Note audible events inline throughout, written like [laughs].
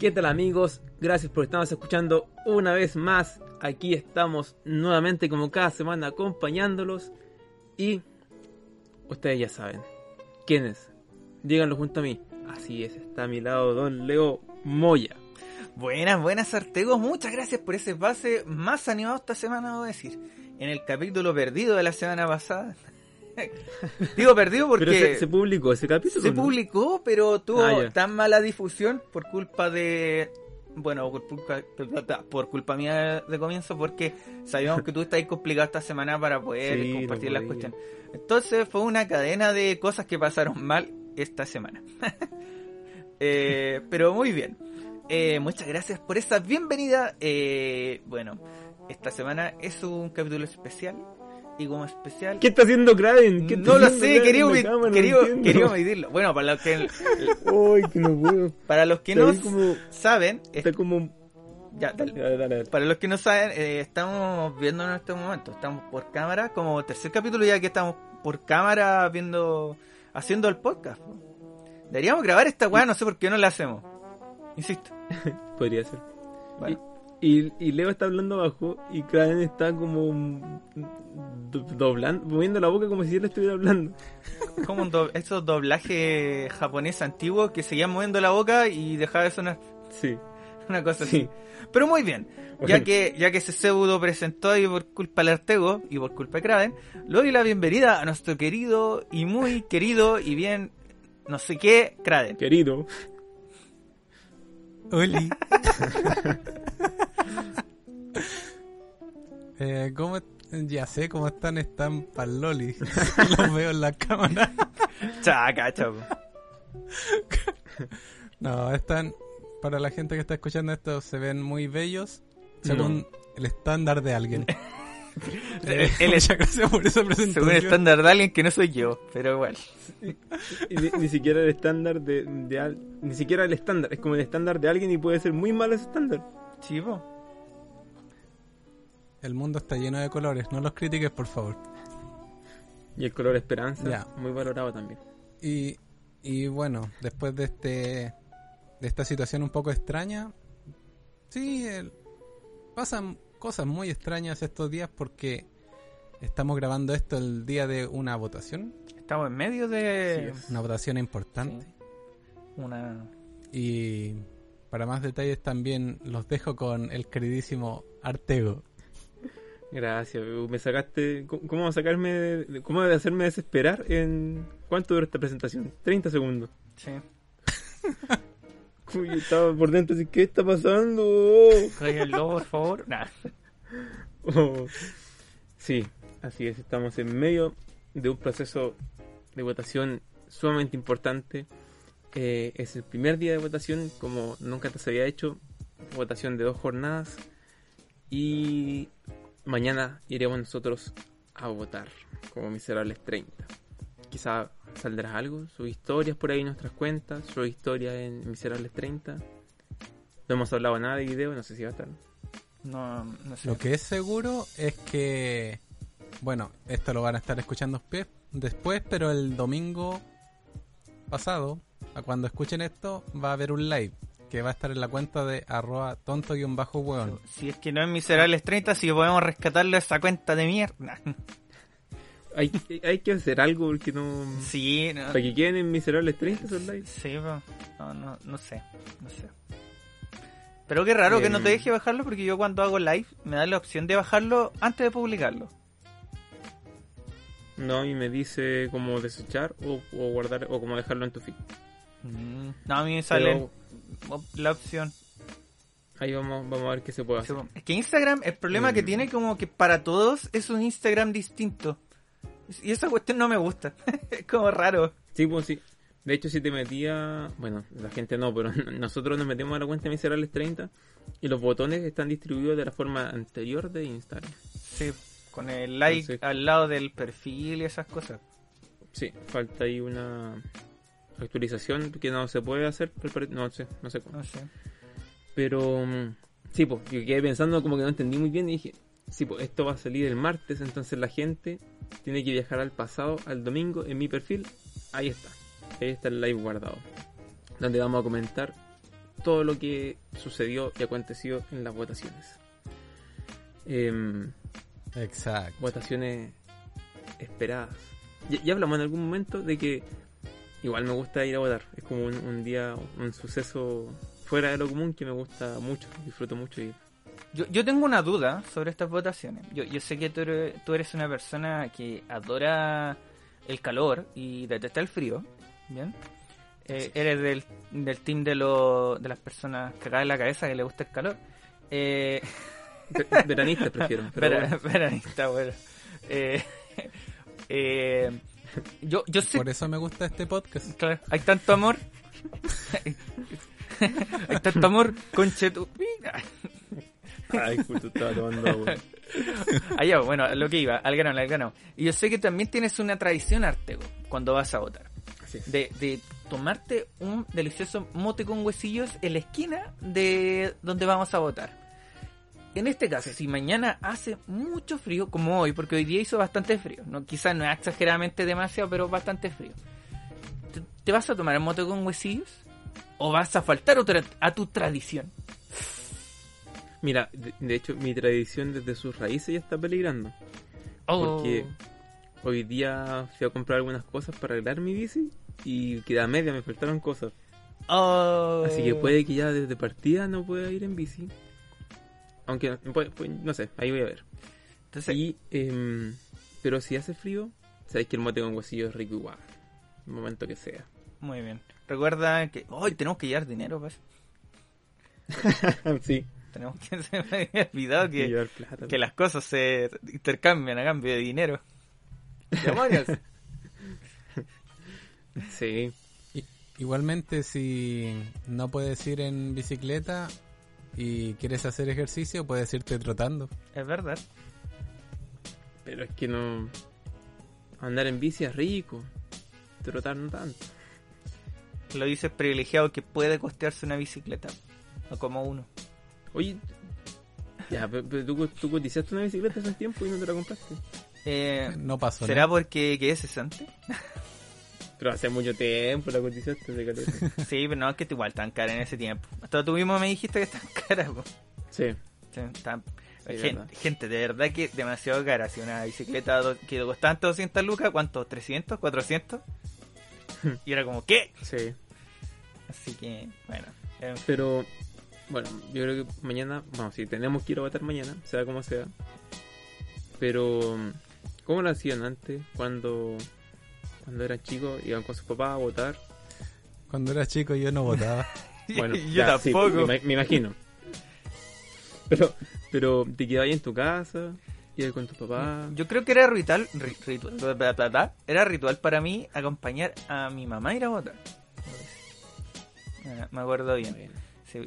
¿Qué tal amigos? Gracias por estarnos escuchando una vez más. Aquí estamos nuevamente como cada semana acompañándolos. Y ustedes ya saben. ¿Quién es? Díganlo junto a mí. Así es, está a mi lado Don Leo Moya. Buenas, buenas Artegos, muchas gracias por ese pase más animado esta semana, voy decir. En el capítulo perdido de la semana pasada. [laughs] Digo perdido porque Pero se, se publicó ese capítulo. se ¿no? publicó, pero tuvo Ah, tan mala difusión por culpa de. Bueno, por culpa, por culpa mía de comienzo, porque sabíamos que tú estabas complicado esta semana para poder Sí, no compartir las cuestiones. Entonces fue una cadena de cosas que pasaron mal esta semana. [laughs] Eh, pero muy bien. Eh, muchas gracias por esa bienvenida. Eh, bueno, esta semana es un capítulo especial. Y como especial. ¿Qué está haciendo Kraven? ¿Qué está No lo sé, quería? No quería- quería medirlo. Bueno, para los que, no puedo. para los que no como- saben, es- Está como... ya, dale. Dale, dale, dale. para los que no saben, eh, estamos viendo en este momento, estamos por cámara, como tercer capítulo ya que estamos por cámara viendo, haciendo el podcast. po. Deberíamos grabar esta weá, no sé por qué no la hacemos. Insisto. [laughs] Podría ser. Bueno. Y, y Leo está hablando abajo y Kraven está como do- doblando, moviendo la boca como si él estuviera hablando. [laughs] Como un do- esos doblajes japoneses antiguos que seguían moviendo la boca y dejaba de sonar Sí. [laughs] una cosa Sí. así. Pero muy bien, ya Bueno. que ya que se pseudo presentó y por culpa del Artego y por culpa de Kraven, le doy la bienvenida a nuestro querido y muy querido y bien no sé qué Kraven. Querido. Oli. [laughs] [laughs] eh, ¿cómo ya sé cómo están, están pa'l loli. [laughs] Los veo en la cámara. [laughs] Chaca, chavo. No, están, para la gente que está escuchando esto, se ven muy bellos según el estándar de alguien. Eh, muchas gracias por esa presentación. Según el estándar de alguien que no soy yo, pero igual. Ni siquiera el estándar de, de al- ni siquiera el estándar, es como el estándar de alguien y puede ser muy malo ese estándar. Chivo. El mundo está lleno de colores, no los critiques, por favor. Y el color esperanza, muy valorado también. Y, y bueno, después de este de esta situación un poco extraña, sí, el- pasan cosas muy extrañas estos días porque estamos grabando esto el día de una votación, Estamos en medio de una votación importante. una Y para más detalles también los dejo con el queridísimo Artego. Gracias, me sacaste. ¿Cómo cómo va a sacarme? de- ¿Cómo de hacerme desesperar en. ¿Cuánto dura esta presentación? 30 segundos. sí. [laughs] Uy, estaba por dentro así, ¿qué está pasando? Cállenlo, por favor. [laughs] Nah. Oh. Sí, así es, estamos en medio de un proceso de votación sumamente importante. Eh, es el primer día de votación, como nunca antes se había hecho, votación de dos jornadas. Y mañana iremos nosotros a votar como Miserables 30. Quizá saldrá algo, sus historias por ahí en nuestras cuentas, su historia en Miserables 30. No hemos hablado nada de video, no sé si va a estar. No, no sé. Lo que es seguro es que, bueno, esto lo van a estar escuchando después, pero el domingo pasado, a cuando escuchen esto, va a haber un live que va a estar en la cuenta de arroba tonto-hueón. Si es que no es Miserables 30, si podemos rescatarlo esa cuenta de mierda. [laughs] Hay, hay que hacer algo porque no. Sí, no. Para que queden en miserables 30 esos likes. Sí, pero no, no, no sé, no sé. Pero qué raro que no te Em. deje bajarlo porque yo cuando hago live me da la opción de bajarlo antes de publicarlo. No, y me dice como desechar o, o guardar o como dejarlo en tu feed. Mm, No, a mí me sale Pero la opción. ahí vamos, vamos a ver qué se puede hacer. Es que Instagram, el problema que Em. tiene como que para todos es un Instagram distinto. Y esa cuestión no me gusta. [laughs] es como raro. Sí, pues sí. De hecho, si te metía, bueno, la gente no, pero [laughs] nosotros nos metemos a la cuenta Miserables 30 y los botones están distribuidos de la forma anterior de Instagram. Sí, con el like Entonces- al lado del perfil y esas cosas. Sí, falta ahí una actualización que no se puede hacer, no sé, no sé cómo. No sé. Pero mm, sí, pues, yo quedé pensando como que no entendí muy bien y dije, sí, pues esto va a salir el martes, entonces la gente tiene que viajar al pasado, al domingo, en mi perfil, ahí está, ahí está el live guardado, donde vamos a comentar todo lo que sucedió y aconteció en las votaciones. Em, Exacto. votaciones esperadas. Ya, ya hablamos en algún momento de que igual me gusta ir a votar. Es como un, un día, un suceso fuera de lo común que me gusta mucho, disfruto mucho ir. Yo, yo tengo una duda sobre estas votaciones. Yo, yo sé que tú eres, tú eres una persona que adora el calor y detesta el frío. ¿Bien? Eh, eres del, del team de, lo- de las personas que caen la cabeza que le gusta el calor. Eh, [laughs] Ve- Veranistas prefiero. [laughs] Pero bueno. veranista, bueno. Eh, [laughs] eh, yo, yo sé Por eso me gusta este podcast. Claro, hay tanto amor. hay tanto amor, conche tu. Ay, justo estaba tomando agua. Allá, bueno, a lo que iba, al grano, al grano. Y yo sé que también tienes una tradición, Artego, cuando vas a votar. De, de tomarte un delicioso mote con huesillos en la esquina de donde vamos a votar. En este caso, si mañana hace mucho frío, como hoy, porque hoy día hizo bastante frío, no quizás no es exageradamente demasiado, pero bastante frío. ¿Te, te vas a tomar el mote con huesillos? ¿O vas a faltar otra- a tu tradición? Mira, de, de hecho, mi tradición desde sus raíces ya está peligrando. Oh, Porque hoy día fui a comprar algunas cosas para arreglar mi bici y queda media, me faltaron cosas. oh. Así que puede que ya desde partida no pueda ir en bici. Aunque, puede- puede- no sé, ahí voy a ver. Entonces, Y, em, pero si hace frío, sabéis que el mote con huesillo es rico igual. El momento que sea. muy bien. Recuerda que hoy tenemos que llevar dinero, pues. [laughs] sí. Tenemos que [laughs] se me había olvidado que, llevar plata. que las cosas se intercambian a cambio de dinero. ¡Demonios! [laughs] Sí. Igualmente, si no puedes ir en bicicleta y quieres hacer ejercicio, puedes irte trotando. es verdad. Pero es que no... Andar en bici es rico. Trotar no tanto. Lo dices privilegiado que puede costearse una bicicleta. No como uno. Oye... Ya, pero, pero tú, tú cotizaste una bicicleta hace un tiempo y no te la compraste. Eh, No pasó ¿Será nada. porque quedé cesante? [laughs] Pero hace mucho tiempo la cotizaste de caleta. sí, pero no, es que igual tan cara en ese tiempo. Hasta tú mismo me dijiste que están [laughs] caras. po. Sí. Sí, tan- Sí, Gen- verdad. gente, de verdad que demasiado cara. Si una bicicleta que costaba 200 lucas, ¿cuánto? ¿300? ¿400? [laughs] y era como, ¿qué? Sí. Así que, bueno. en fin. Pero, bueno, yo creo que mañana, vamos, si tenemos que ir a votar mañana, sea como sea. Pero, ¿cómo lo hacían antes? Cuando, cuando eran chicos, iban con sus papás a votar. Cuando era chico yo no votaba. [laughs] Bueno, yo ya, sí, tampoco. me, me imagino. Pero, pero te quedabas ahí en tu casa, ibas con tus papás. Yo creo que era ritual, era ritual para mí acompañar a mi mamá a ir a votar. Eh, Me acuerdo bien.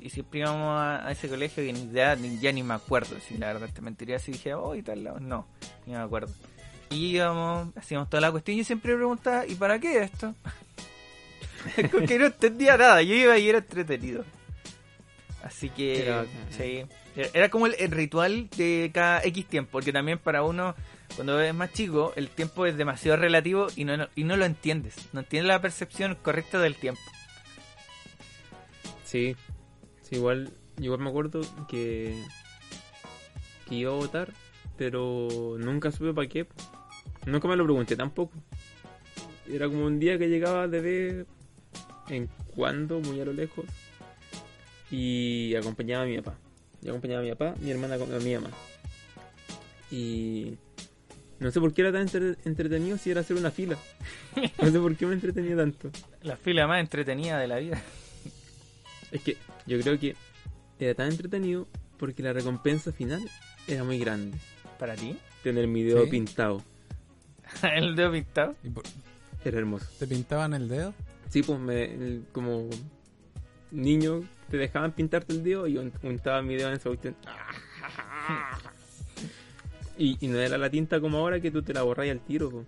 Y siempre íbamos a, a ese colegio que ni idea, ni, ya ni me acuerdo. Si la verdad te mentiría si dije, oh, y tal lado. No, ni me acuerdo. Íbamos, hacíamos toda la cuestión y yo siempre preguntaba, ¿y para qué esto? [laughs] Porque no entendía nada, yo iba y era entretenido. Así que, Era bacán. sí. Era como el, el ritual de cada X tiempo, porque también para uno, cuando es más chico, el tiempo es demasiado relativo y no, no- y no lo entiendes. No entiendes la percepción correcta del tiempo. Sí, sí, igual, igual me acuerdo que, que iba a votar, pero nunca supe para qué. Nunca me lo pregunté tampoco. Era como un día que llegaba de vez en cuando, muy a lo lejos, y acompañaba a mi papá. Yo acompañaba a mi papá, mi hermana con a mi mamá. Y no sé por qué era tan entre- entretenido si era hacer una fila. [laughs] No sé por qué me entretenía tanto. La fila más entretenida de la vida. Es que yo creo que era tan entretenido porque la recompensa final era muy grande. ¿Para ti? Tener mi dedo Sí. pintado. [laughs] el dedo pintado. ¿Y por- Era hermoso. ¿Te pintaban el dedo? Sí, pues me, el- como niño te dejaban pintarte el dedo y yo untaba mi dedo en esa cuestión. [laughs] Y, y no era la tinta como ahora que tú te la borras al tiro. po.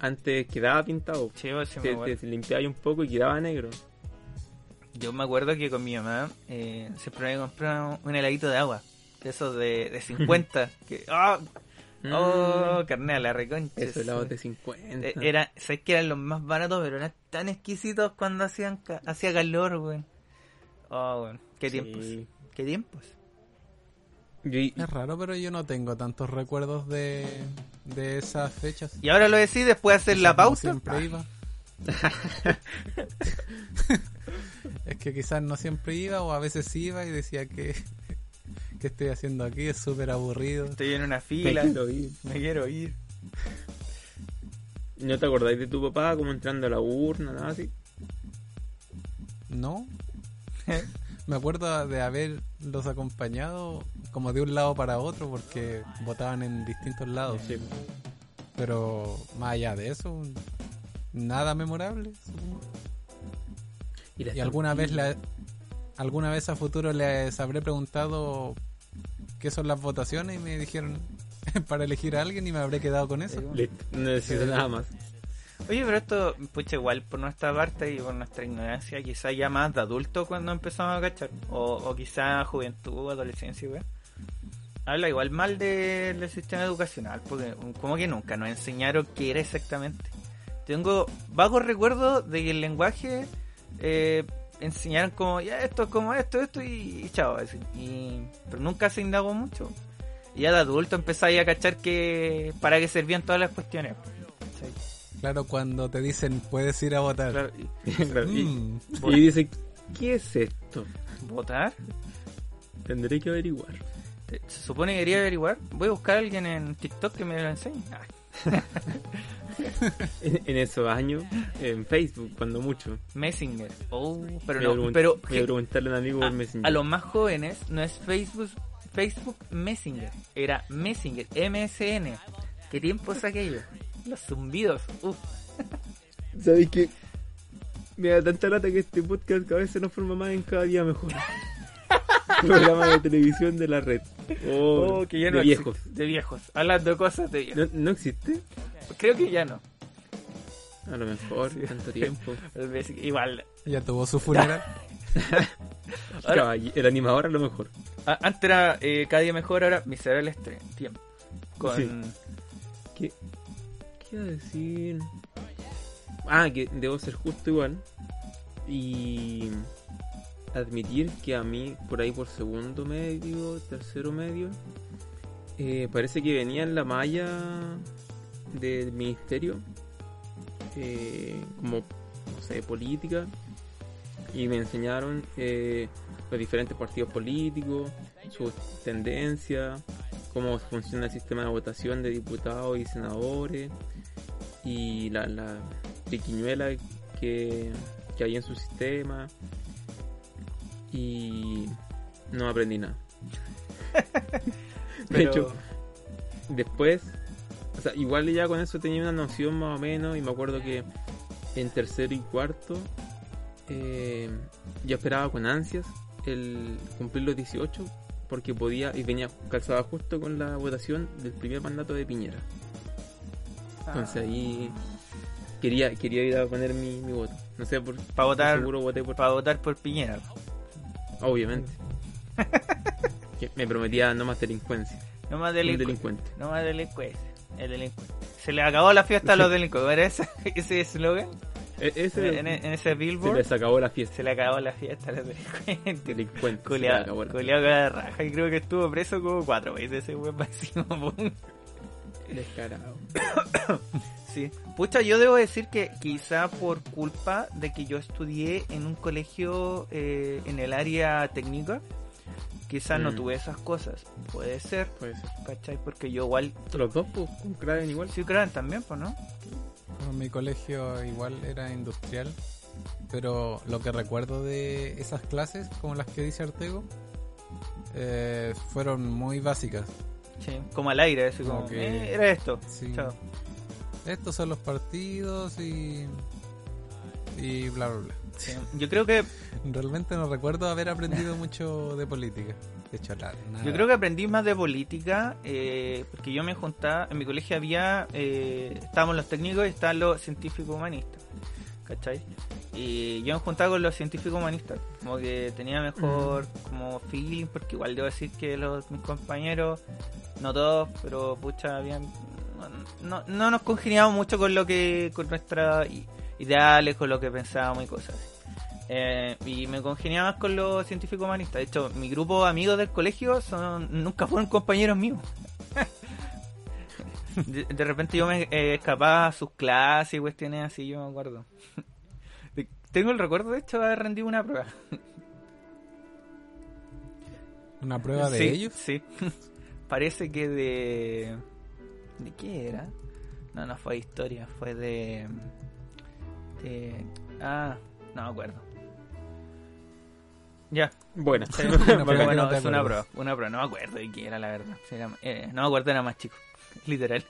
Antes quedaba pintado. Sí, pues, Te, te limpiabas un poco y quedaba negro. Yo me acuerdo que con mi mamá eh, siempre me compraba un heladito de agua. De esos de, de 50. [laughs] que, ¡ah! ¡Oh! carnal, la reconcha. Eso helado sí. de 50. Eh, Era, sabes que eran los más baratos, pero eran tan exquisitos cuando hacían ca- hacía calor, weón. Oh, weón. Qué Sí. tiempos. Qué tiempos. Y- Es raro, pero yo no tengo tantos recuerdos de, de esas fechas. Y ahora lo decís después de hacer la pausa. siempre iba. [laughs] [laughs] es que quizás no siempre iba o a veces iba y decía que que estoy haciendo aquí es súper aburrido. Estoy en una me fila. quiero ir. Me quiero ir. ¿No te acordáis de tu papá como entrando a la urna, nada así? No. Me acuerdo de haberlos acompañado como de un lado para otro porque votaban en distintos lados. Sí. Pero más allá de eso, nada memorable. supongo. Y alguna vez la, alguna vez a futuro les habré preguntado qué son las votaciones y me dijeron [laughs] para elegir a alguien y me habré quedado con eso. Listo, no necesito nada más. Oye, pero esto, pucha, igual por nuestra parte y por nuestra ignorancia, quizá ya más de adulto cuando empezamos a cachar. O, o quizá juventud, adolescencia, weón. Habla igual mal de- del sistema educacional, porque como que nunca nos enseñaron qué era exactamente. Tengo vagos recuerdos de que el lenguaje eh, enseñaron como, ya esto es como esto, esto y, y chao. así. Y, pero nunca se indagó mucho. Y ya de adulto empezáis a cachar que para qué servían todas las cuestiones. ¿cachai? Claro, cuando te dicen puedes ir a votar. Claro, y- [laughs] Claro, Mm, y dice, ¿qué es esto? ¿Votar? Tendré que averiguar. Eh, Se supone que quería averiguar. Voy a buscar a alguien en TikTok que me lo enseñe. Ah, En, en esos años, en Facebook, cuando mucho. Messenger. Oh, pero no. Pero voy a preguntarle a un amigo a, por Messenger. a los más jóvenes no es Facebook, Facebook Messenger. Era Messenger, MSN. ¿Qué tiempo es aquello? Los zumbidos. Uf. ¿Sabéis que Me da tanta lata que este podcast cada vez se nos forma más en cada día mejor. [laughs] Programa de televisión de la red. Oh, Oh, que ya de no exi- viejos. De viejos. Hablando de cosas de viejos. ¿No, no existe? Creo que ya no. A lo mejor, tanto tiempo. [laughs] Igual. Ya tuvo su funeral. [laughs] Ahora- el animador a lo mejor. Antes era eh, cada día mejor, ahora miserable este tiempo. Con. Sí. ¿Qué, ¿Qué iba a decir? Ah, que debo ser justo igual. Y admitir que a mí, por ahí por segundo medio, tercero medio, eh, parece que venía en la malla del ministerio, eh, como, no sé, política, y me enseñaron eh, los diferentes partidos políticos, sus tendencias, cómo funciona el sistema de votación de diputados y senadores y la, la triquiñuela que, que hay en su sistema y no aprendí nada. [laughs] De Pero- hecho, después, o sea, igual ya con eso tenía una noción más o menos y me acuerdo que en tercero y cuarto eh, yo esperaba con ansias el cumplir los 18 porque podía y venía calzada justo con la votación del primer mandato de Piñera. Entonces ahí quería quería ir a poner mi, mi voto. No sé por Para votar, seguro voté por para votar por Piñera. Obviamente. [laughs] Que me prometía no más delincuencia. No más delincuentes. delincuente. No más delincuentes. El delincuente. Se le acabó la fiesta a los [laughs] delincuentes. ¿Era ese, [laughs] ese eslogan? E- ese En, en ese se billboard. les acabó la fiesta. Se le acabó la fiesta a los delincuentes. Delincuente. se les Culeado, culeado con la raja. Y creo que estuvo preso como cuatro veces ese weón máximo. Descarado. [coughs] Sí. Pucha, yo debo decir que quizá por culpa de que yo estudié en un colegio eh, en el área técnica, quizá no Mm. tuve esas cosas. Puede ser, Puede ser. ¿cachai? Porque yo igual... Los dos, pues, con Kraven igual. Sí, creo también, pues, ¿no? Bueno, mi colegio igual era industrial, pero lo que recuerdo de esas clases, como las que dice Artego, eh, fueron muy básicas. Sí, como al aire, así como, que- eh, era esto. Sí. Chao. Estos son los partidos y y bla, bla, bla. Sí, Yo creo que Realmente no recuerdo haber aprendido [laughs] mucho de política. De hecho, nada. Yo creo que aprendí más de política, eh, porque yo me juntaba, en mi colegio había, eh, estábamos los técnicos y estaban los científicos humanistas, ¿cachai? Y yo me juntaba con los científicos humanistas, como que tenía mejor como feeling, porque igual debo decir que los mis compañeros, no todos, pero pucha, habían, no, no, no nos congeniábamos mucho con lo que, con nuestras ideales, con lo que pensábamos y cosas así. Eh, y me congeniaba más con los científicos humanistas. De hecho, mi grupo de amigos del colegio son nunca fueron compañeros míos. De, de repente yo me eh, escapaba a sus clases y cuestiones así, yo me acuerdo. Tengo el recuerdo, de hecho, de haber rendido una prueba. Una prueba de Sí, ellos. Sí. [laughs] Parece que de... ¿De qué era? No, no fue de historia, fue de... de- Ah, no me acuerdo. Ya, Bueno, Sí, [laughs] bueno, no es una prueba, una prueba, no me acuerdo de qué era la verdad. Era- eh, no me acuerdo, era más chico, [laughs] literal.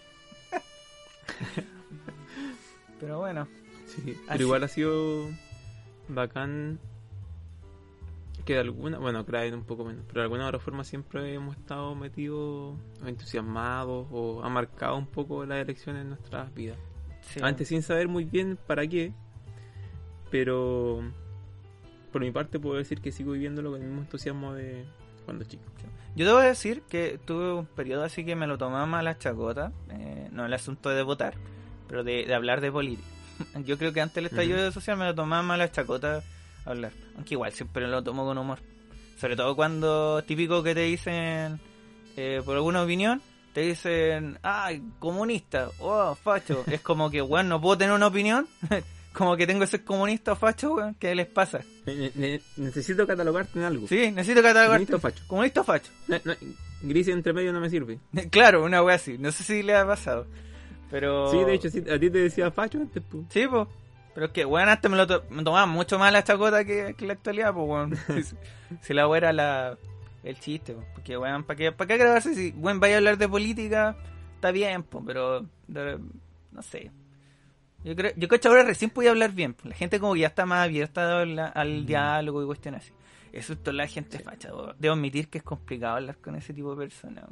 Pero bueno, sí, pero Así- igual ha sido bacán que de alguna, bueno, Kraven un poco menos, pero de alguna otra forma siempre hemos estado metidos o entusiasmados o ha marcado un poco las elecciones en nuestras vidas. sí. Antes sin saber muy bien para qué, pero por mi parte puedo decir que sigo viviéndolo con el mismo entusiasmo de cuando chico. Yo debo decir que tuve un periodo así que me lo tomaba más a la chacota, eh, no el asunto de votar, pero de, de hablar de política. [laughs] Yo creo que antes el estallido social me lo tomaba más a la chacota hablar, aunque igual siempre lo tomo con humor. Sobre todo cuando típico que te dicen, eh, por alguna opinión, te dicen, ay, comunista, oh, facho. es como que, bueno, no puedo tener una opinión, [laughs] como que tengo que ser comunista o facho, weón, ¿qué les pasa? Ne- ne- necesito catalogarte en algo. Sí, necesito catalogar. Comunista facho. Comunista facho. No, no, gris entre medio no me sirve. [laughs] Claro, una wea así. No sé si le ha pasado. Pero. Sí, de hecho, sí, a ti te decía facho antes, pues. Sí, pues. Pero es que, weón, antes me lo to- me tomaba mucho más la chacota que, que la actualidad, pues, weón. [laughs] si, si la wea era la, el chiste, pues. Porque, weón, ¿para qué, ¿para qué grabarse? Si, weón, vaya a hablar de política, está bien, pues, pero. de- no sé. Yo creo, yo creo que ahora recién podía hablar bien. pues. La gente como que ya está más abierta al, al diálogo y cuestiones así. Eso es toda la gente facha. weón. Debo admitir que es complicado hablar con ese tipo de personas.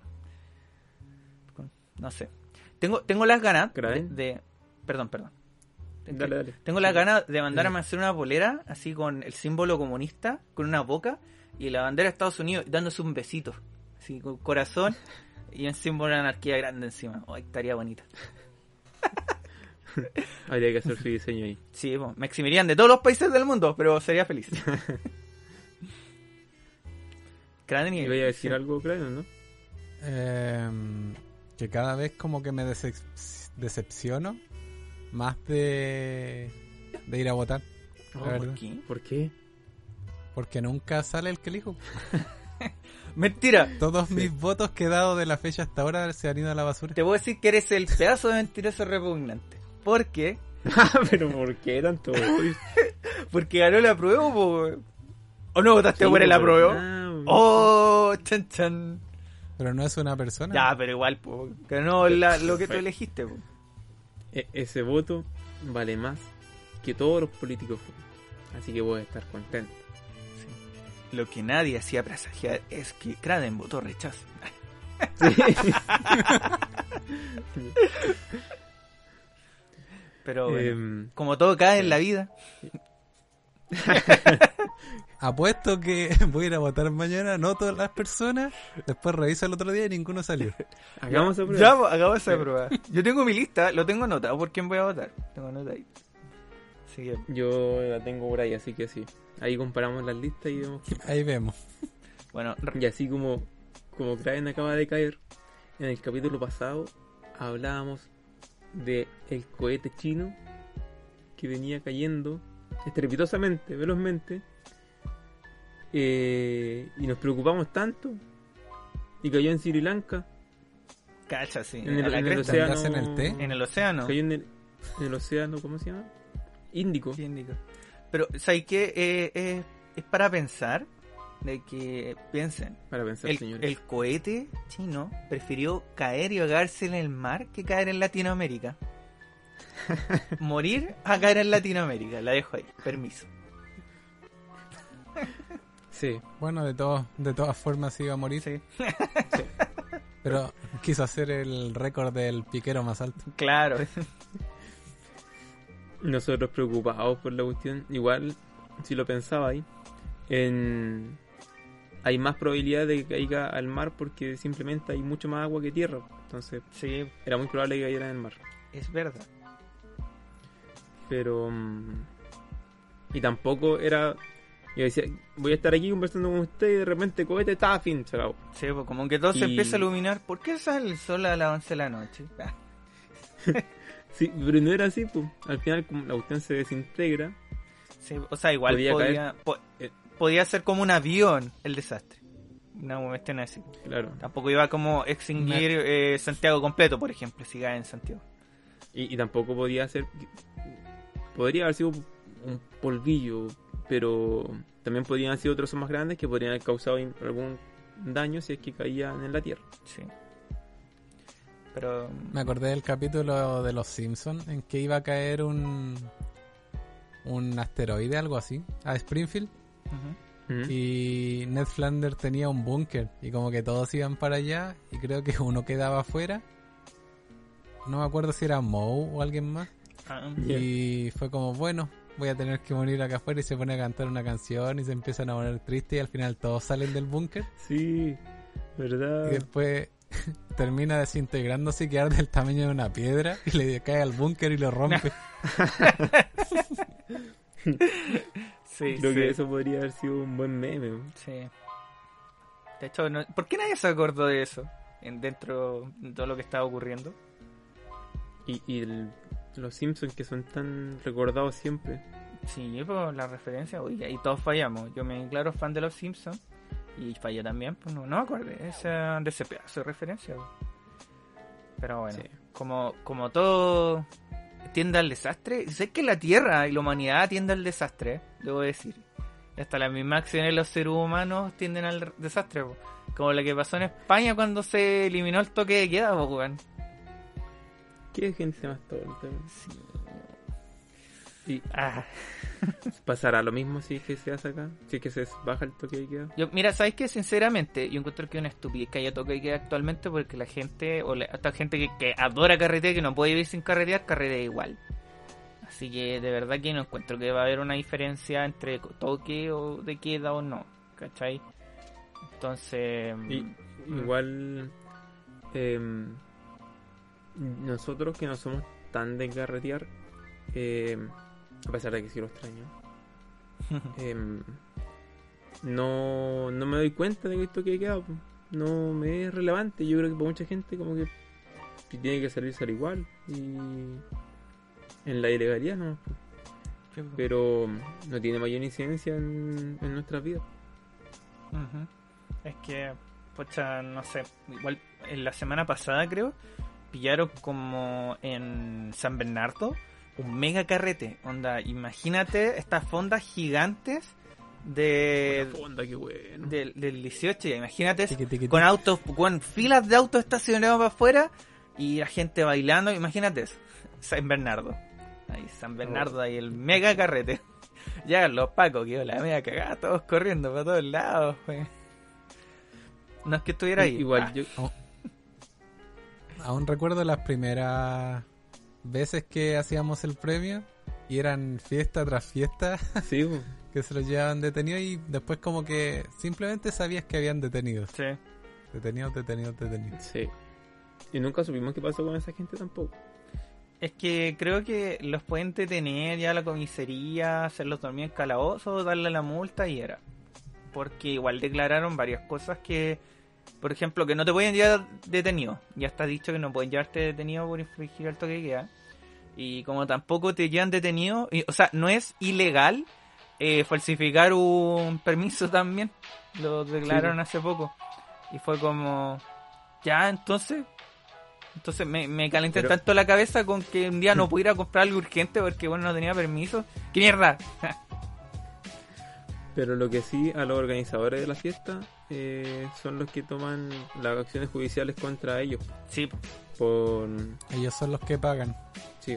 No sé. Tengo, tengo las ganas de, Perdón, perdón. Dale, dale. Tengo las ganas de mandarme a hacer una polera así con el símbolo comunista, con una boca y la bandera de Estados Unidos dándose un besito. Así con corazón [laughs] y un símbolo de anarquía grande encima. Ay, estaría bonita. [laughs] Habría que hacer su diseño ahí. Sí, bueno, me eximirían de todos los países del mundo, pero sería feliz. [laughs] Kraden ¿Y voy a decir algo, claro, no? Em, que cada vez como que me decep- decepciono más de, de ir a votar. Oh. ¿por qué? ¿Por qué? Porque nunca sale el que elijo. [laughs] Mentira. Todos mis votos que he dado de la fecha hasta ahora se han ido a la basura. Te voy a decir que eres el pedazo de mentiroso repugnante. ¿Por qué? [laughs] Ah, pero ¿por qué tanto? [laughs] Porque ganó la prueba, po. ¿O no votaste Sí, por el apruebo? Ah, Oh, chan chan. Pero no es una persona. Ya, pero igual, po. Ganó la- [laughs] lo que tú elegiste, po. e- ese voto vale más que todos los políticos. Así que voy a estar contento. Lo que nadie hacía presagiar es que Kraden votó rechazo. Pero bueno, Em, como todo cae en la vida, [laughs] Apuesto que [laughs] voy a ir a votar mañana, no todas las personas. Después reviso el otro día y ninguno salió. hagamos esa prueba. ya po, hagamos esa prueba. [laughs] Yo tengo mi lista, lo tengo anotado por quién voy a votar. Tengo anotado. Así que, Yo la tengo por ahí, así que sí. Ahí comparamos las listas y vemos qué Ahí vemos. bueno, Y así como, como Kraven acaba de caer, en el capítulo pasado hablábamos de el cohete chino que venía cayendo estrepitosamente, velozmente, eh, y nos preocupamos tanto, y cayó en Sri Lanka, cacha, sí. en el, en océano, ¿Tendrás en el té? En el océano. cayó en el, en el océano, ¿cómo se llama? Índico. Pero, ¿sabes qué? Eh, eh, es para pensar de que piensen. Para pensar, El, señores. el cohete chino prefirió caer y ahogarse en el mar que caer en Latinoamérica. [laughs] morir a caer en Latinoamérica. La dejo ahí. Permiso. Sí. Bueno, de, todo, de todas formas iba a morir. Sí. Pero quiso hacer el récord del piquero más alto. Claro. Nosotros preocupados por la cuestión, igual, si lo pensaba ahí, en... hay más probabilidad de que caiga al mar porque simplemente hay mucho más agua que tierra. Entonces, Sí, era muy probable que cayera en el mar. es verdad. Pero. mm, Y tampoco era. Yo decía, voy a estar aquí conversando con usted y de repente cohete está fin, se acabó. Sí, pues como que todo se empieza a iluminar. ¿Por qué sale el sol a las 11 de la noche? [laughs] Sí, pero no era así, pues. Al final, como la cuestión se desintegra, sí, o sea, igual Podía podía, po- eh. Podía ser como un avión el desastre. Una cuestión así. claro. Tampoco iba como extinguir eh, Santiago completo, por ejemplo, si cae en Santiago. Y, y tampoco podía ser. Podría haber sido un polvillo, pero también podrían haber sido trozos más grandes que podrían haber causado algún daño si es que caían en la tierra. Sí. Pero. Me acordé del capítulo de Los Simpsons en que iba a caer un un asteroide, algo así, a Springfield. Y Ned Flanders tenía un búnker y como que todos iban para allá y creo que uno quedaba afuera. No me acuerdo si era Moe o alguien más. Ah. Y fue como, bueno, voy a tener que morir acá afuera y se pone a cantar una canción y se empiezan a poner tristes y al final todos salen del búnker. Sí, ¿verdad? Y después [laughs] termina desintegrándose y quedar del tamaño de una piedra y le cae al búnker y lo rompe. [laughs] [laughs] sí, Creo sí. que eso podría haber sido un buen meme. Sí. De hecho, no- ¿por qué nadie se acordó de eso? En, dentro de todo lo que estaba ocurriendo. Y, y el- los Simpsons que son tan recordados siempre. Sí, pues la referencia, oye, y todos fallamos. Yo me declaro fan de los Simpsons y fallé también, pues no, no me acuerdo ese, de ese pedazo de referencia. pues. Pero bueno, Sí. como, como todo tiende al desastre, sé que la Tierra y la humanidad tiende al desastre, eh, debo decir. Hasta las mismas acciones de los seres humanos tienden al desastre, como lo que pasó en España cuando se eliminó el toque de queda, weón. Qué gente más tonta. Y Ah. [laughs] pasará lo mismo si es que se hace acá, si es que se baja el toque de queda. Yo, mira, ¿sabes qué? Sinceramente, yo encuentro que es una estupidez que haya toque de queda actualmente porque la gente, o la, esta gente que, que adora carretear, que no puede vivir sin carretear, carretea igual. Así que de verdad que no encuentro que va a haber una diferencia entre toque o de queda o no, ¿cachai? Entonces... Y mm, igual em, nosotros que no somos tan de carretear, em, a pesar de que sí lo extraño, [laughs] em, no, no me doy cuenta de que esto que queda no me es relevante. Yo creo que para mucha gente como que tiene que salir, sale igual. Y en la ilegalidad no, pero no tiene mayor incidencia en, en nuestras vidas. Es que, pocha, no sé, igual en la semana pasada creo, pillaron como en San Bernardo un mega carrete. Onda, imagínate estas fondas gigantes de, Fonda, qué bueno. del, del 18, ya, imagínate Tiqui, tiqui, con autos, con filas de autos estacionados para afuera y la gente bailando, imagínate eso, San Bernardo. Ahí, San Bernardo, ahí el mega carrete. [laughs] Llegan los pacos, que la mega cagada, todos corriendo para todos lados, wey. No es que estuviera ahí. Igual Ah, yo, [laughs] Aún recuerdo las primeras veces que hacíamos el premio y eran fiesta tras fiesta [laughs] sí, que se los llevaban detenidos y después como que simplemente sabías que habían detenidos. Sí. Detenidos, detenidos, detenidos. Sí. Y nunca supimos qué pasó con esa gente tampoco. Es que creo que los pueden detener ya a la comisaría, hacerlos dormir en calabozo, darle la multa y era. Porque igual declararon varias cosas que, por ejemplo, que no te pueden llevar detenido. Ya está dicho que no pueden llevarte detenido por infringir el toque de queda. Y como tampoco te llevan detenido, y- o sea, no es ilegal eh, falsificar un permiso también. Lo declararon hace poco. Y fue como, ya, entonces, entonces me, me calenté Pero- tanto la cabeza con que un día no pudiera comprar algo urgente porque bueno no tenía permiso. ¡Qué mierda! Pero lo que sí a los organizadores de la fiesta eh, son los que toman las acciones judiciales contra ellos. sí, Por. Ellos son los que pagan. Sí.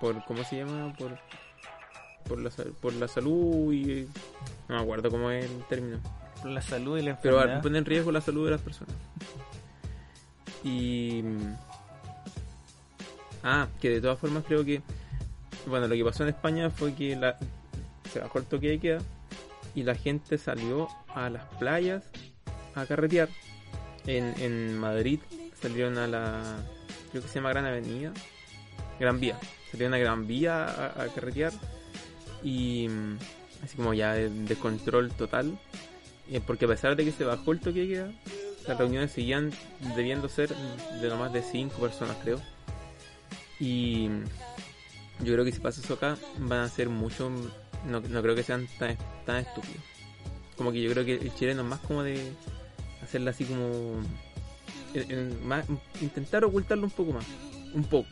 por ¿cómo se llama? Por por la, por la salud y no me acuerdo cómo es el término. Por la salud y la Pero enfermedad. pone en riesgo la salud de las personas. Y. Ah, que de todas formas creo que. Bueno, lo que pasó en España fue que la, se bajó el toque de queda y la gente salió a las playas a carretear. En, en Madrid salieron a la. Creo que se llama Gran Avenida. Gran Vía. Salieron a Gran Vía a, carretear. Y. mm, Así como ya de descontrol total. Eh, porque a pesar de que se bajó el toque de queda, las reuniones seguían debiendo ser de no más de 5 personas, creo. Y yo creo que si pasa eso acá, van a ser mucho. No, no creo que sean tan, tan estúpidos. Como que yo creo que el chileno es más como de hacerla así como. más- intentar ocultarlo un poco más. Un poco.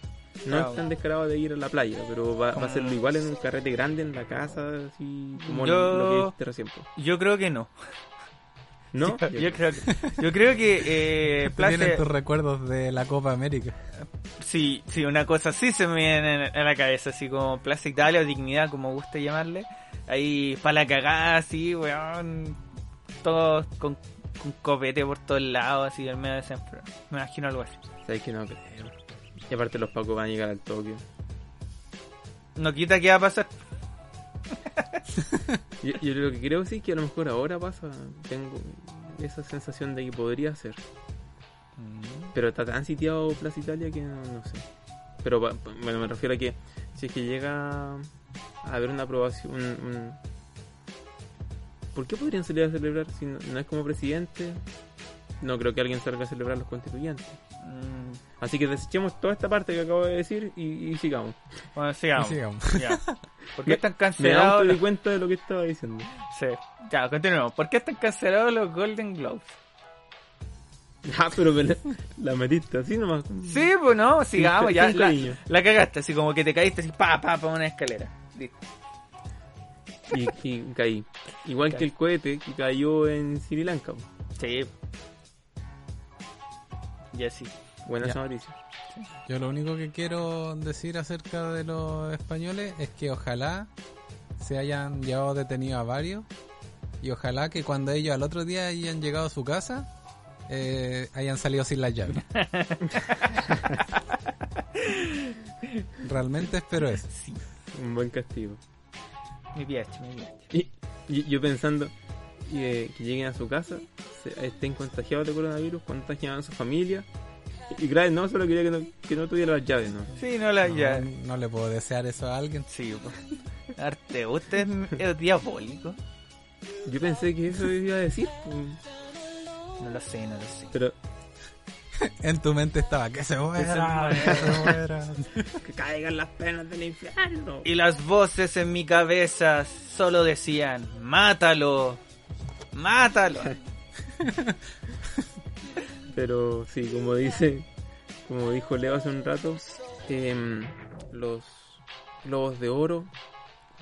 No Claro. es tan descarado de ir a la playa, pero va, va a hacerlo igual en un carrete grande en la casa, así como Yo- lo que dijiste recién. Yo creo que no. ¿No? [laughs] Yo, yo creo que, yo creo que eh, Tienen [laughs] Place- tus recuerdos de la Copa América. Sí, sí, una cosa así se me viene en, en la cabeza, así como Plaza Italia o Dignidad, como guste llamarle. Ahí para la cagada, así, weón. Todos con, con copete por todos lados, así, en medio de ese enfermo. Me imagino algo así. Sabes que no creo. Y aparte los pacos van a llegar al Tokio. No quita que va a pasar. [laughs] Yo, yo lo que creo sí que a lo mejor ahora pasa. Tengo esa sensación de que podría ser. Pero está tan sitiado Plaza Italia que no, no sé. Pero bueno, me refiero a que si es que llega a haber una aprobación. un- un- ¿Por qué podrían salir a celebrar si no, no es como presidente? No creo que alguien salga a celebrar los constituyentes. Mm, Así que desechemos toda esta parte que acabo de decir y, y sigamos. Bueno, sigamos. Y sigamos. Ya. [laughs] ¿Por qué Me- están Me cancelados? auto los- di cuenta de lo que estaba diciendo. Sí. Ya, continuemos. ¿Por qué están cancelados los Golden Globes? [laughs] Ah, pero me la, la metiste así nomás. Sí, pues no, sigamos, ya. la cagaste, así como que te caíste así, pa, pa, pa, una escalera. Listo. Y, y caí. Igual que el cohete que cayó en Sri Lanka. Sí. Ya sí. Buenas noticias. Yo lo único que quiero decir acerca de los españoles es que ojalá se hayan llevado detenidos a varios y ojalá que cuando ellos al otro día hayan llegado a su casa eh, hayan salido sin las llaves. [laughs] Realmente espero eso. Sí. Un buen castigo. Mi piache, mi piache. Y, y yo pensando eh, que lleguen a su casa, se- estén contagiados de coronavirus, contagien a su familia. Y claro, no, solo quería que no, que no tuviera las llaves, ¿no? Sí, no la No, ya. no le puedo desear eso a alguien. Sí, pues. Arte, usted es, es diabólico. Yo pensé que eso iba a decir, pues, No lo sé, no lo sé. pero [laughs] En tu mente estaba que se muera, muera. que se muera. [laughs] que caigan las penas del infierno. Y las voces en mi cabeza solo decían, mátalo, mátalo. [laughs] Pero sí, como dice, como dijo Leo hace un rato, em, los globos de oro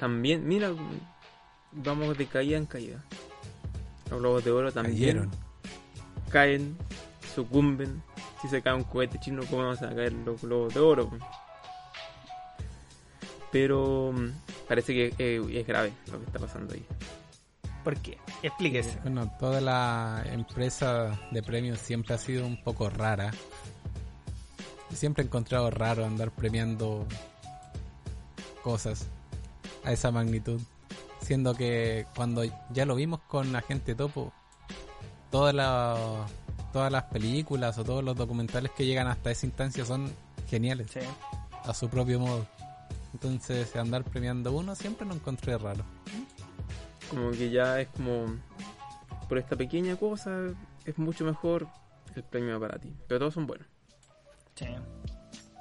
también, mira, vamos de caída en caída. Los globos de oro también Cayeron. caen, sucumben. Si se cae un cohete chino, ¿cómo van a caer los globos de oro? Pero mm, parece que eh, es grave lo que está pasando ahí. ¿Por qué? Explíquese. Bueno, toda la empresa de premios siempre ha sido un poco rara. Siempre he encontrado raro andar premiando cosas a esa magnitud. Siendo que cuando ya lo vimos con Agente Topo, todas las todas las películas o todos los documentales que llegan hasta esa instancia son geniales Sí. a su propio modo. Entonces andar premiando uno siempre lo encontré raro. como que ya es como por esta pequeña cosa es mucho mejor el premio para ti pero todos son buenos Sí.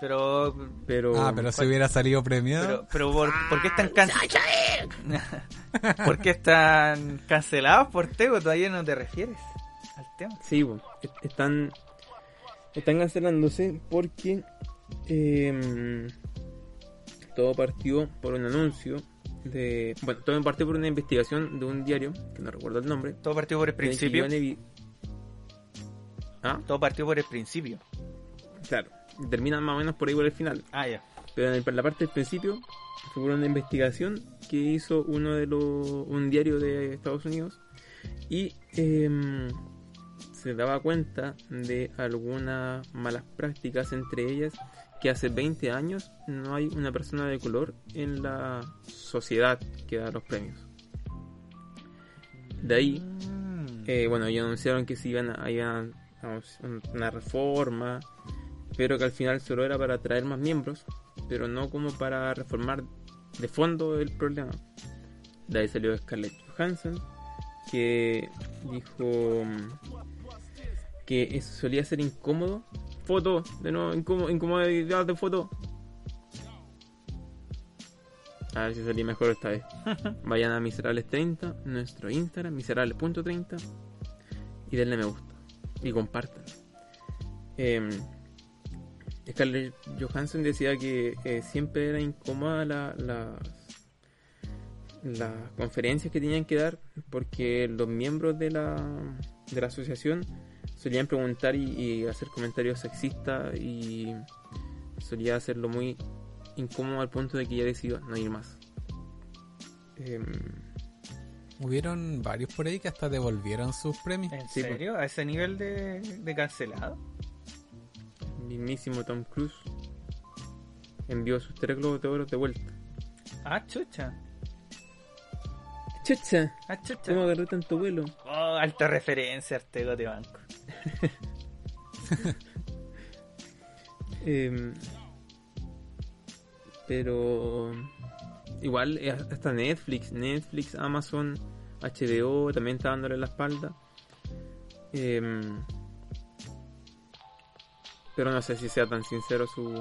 Pero, pero ah, pero si hubiera salido premiado. pero, pero ¿por, ¿por qué están cancelados? [laughs] ¿Por qué están cancelados por Tego? Todavía no te refieres al tema. sí est- están están cancelándose porque em, todo partió por un anuncio de bueno todo partió por una investigación de un diario que no recuerdo el nombre Todo partió por el principio. ah Todo partió por el principio. claro terminan más o menos por ahí por el final Ah, ya. Pero en la parte del principio fue una investigación que hizo uno de los un diario de Estados Unidos y em, se daba cuenta de algunas malas prácticas, entre ellas que hace 20 años no hay una persona de color en la sociedad que da los premios. De ahí, Mm. eh, bueno, ellos anunciaron que se iban a, iban a una reforma, pero que al final solo era para traer más miembros, pero no como para reformar de fondo el problema. De ahí salió Scarlett Johansson, que dijo que eso solía ser incómodo. Foto, de nuevo, incómodo, incomodidad de foto. A ver si salí mejor esta vez. [laughs] Vayan a Miserables30, nuestro Instagram, miserables.30, y denle me gusta. Y compartan. Em, Scarlett Johansson decía que eh, siempre era incómoda la- las las conferencias que tenían que dar porque los miembros de la, de la asociación solían preguntar y, y hacer comentarios sexistas y solía hacerlo muy incómodo al punto de que ella decidió no ir más. Em, Hubieron varios por ahí que hasta devolvieron sus premios. ¿En Sí, pues. serio? ¿A ese nivel de, de cancelado? mismísimo Tom Cruise envió sus tres globos de oro de vuelta. Ah, chucha. ¡Chucha! Ah, chucha. ¿Cómo agarré tanto vuelo? Oh, alta referencia, Artego de Banco. [laughs] Em, pero igual hasta Netflix, Netflix, Amazon, HBO también está dándole la espalda. Em, pero no sé si sea tan sincero su,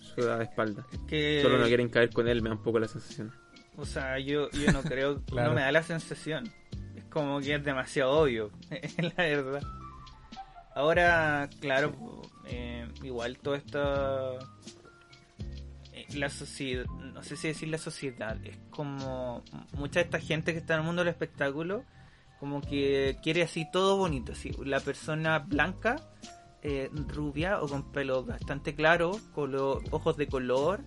su da de espalda. Que, Solo no quieren caer con él, me da un poco la sensación. O sea, yo, yo no creo, [laughs] Claro. no me da la sensación. Es como que es demasiado obvio, [laughs] la verdad. Ahora, claro, eh, igual todo esto... eh, La sociedad, no sé si decir la sociedad, es como mucha de esta gente que está en el mundo del espectáculo, como que quiere así todo bonito, así, la persona blanca, eh, rubia o con pelo bastante claro, color, ojos de color,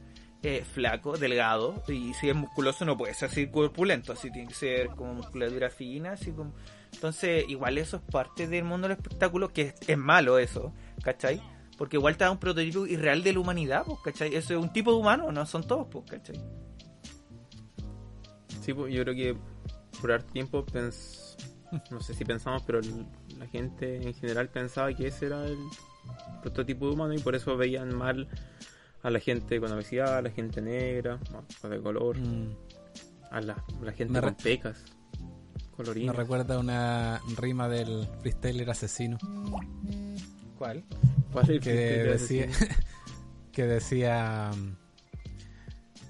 eh, flaco, delgado, y si es musculoso no puede ser así corpulento, así tiene que ser como musculatura fina, así como... Entonces, igual eso es parte del mundo del espectáculo, que es, malo eso, ¿cachai? Porque igual te da un prototipo irreal de la humanidad, pues, ¿cachai? Eso es un tipo de humano, no son todos, pues, ¿cachai? Sí, pues, yo creo que por harto tiempo pens- no sé si pensamos, pero la gente en general pensaba que ese era el prototipo humano y por eso veían mal a la gente con obesidad, a la gente negra, o de color, Mm, a la, la gente Me con me recuerda una rima del freestyler asesino ¿Cuál? ¿Cuál es el que decía asesino? [laughs] que decía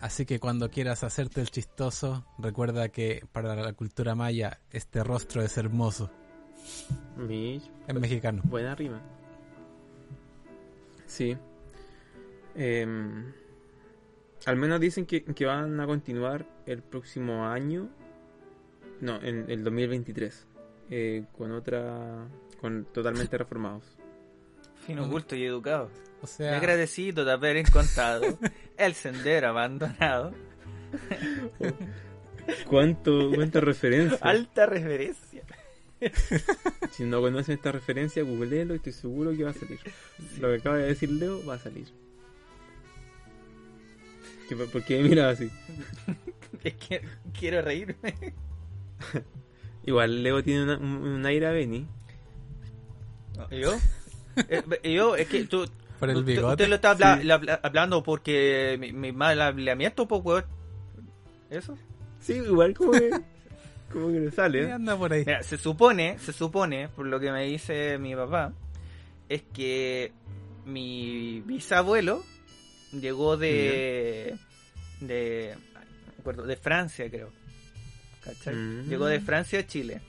así que cuando quieras hacerte el chistoso recuerda que para la cultura maya este rostro es hermoso es mexicano buena rima. Sí. Em, al menos dicen que, que van a continuar el próximo año. No, en el 2023. eh, con otra. Con totalmente reformados. Fino, Mm. culto y educado. o Me sea agradecido de haber encontrado [laughs] el sendero abandonado. [laughs] ¿Cuánto, ¿Cuánta referencia? Alta referencia. [laughs] Si no conocen esta referencia, googleelo y estoy seguro que va a salir. Lo que acaba de decir Leo va a salir. ¿Qué- ¿Por qué me mira así? [laughs] Es que quiero reírme. [laughs] Igual Leo tiene una- un, un aire a Benny. ¿Yo? Eh, yo, es que tú. por el bigote usted lo está habla- Sí. la- habla- hablando porque mi, mi mal hablamiento, pues, weón. ¿Eso? Sí, igual como que, como que le sale. Sí, [laughs] ¿eh? anda por ahí Mira, se supone, se supone, por lo que me dice mi papá, es que mi bisabuelo llegó de. De. acuerdo, de Francia, creo. ¿Cachai? Mm. Llegó de Francia a Chile.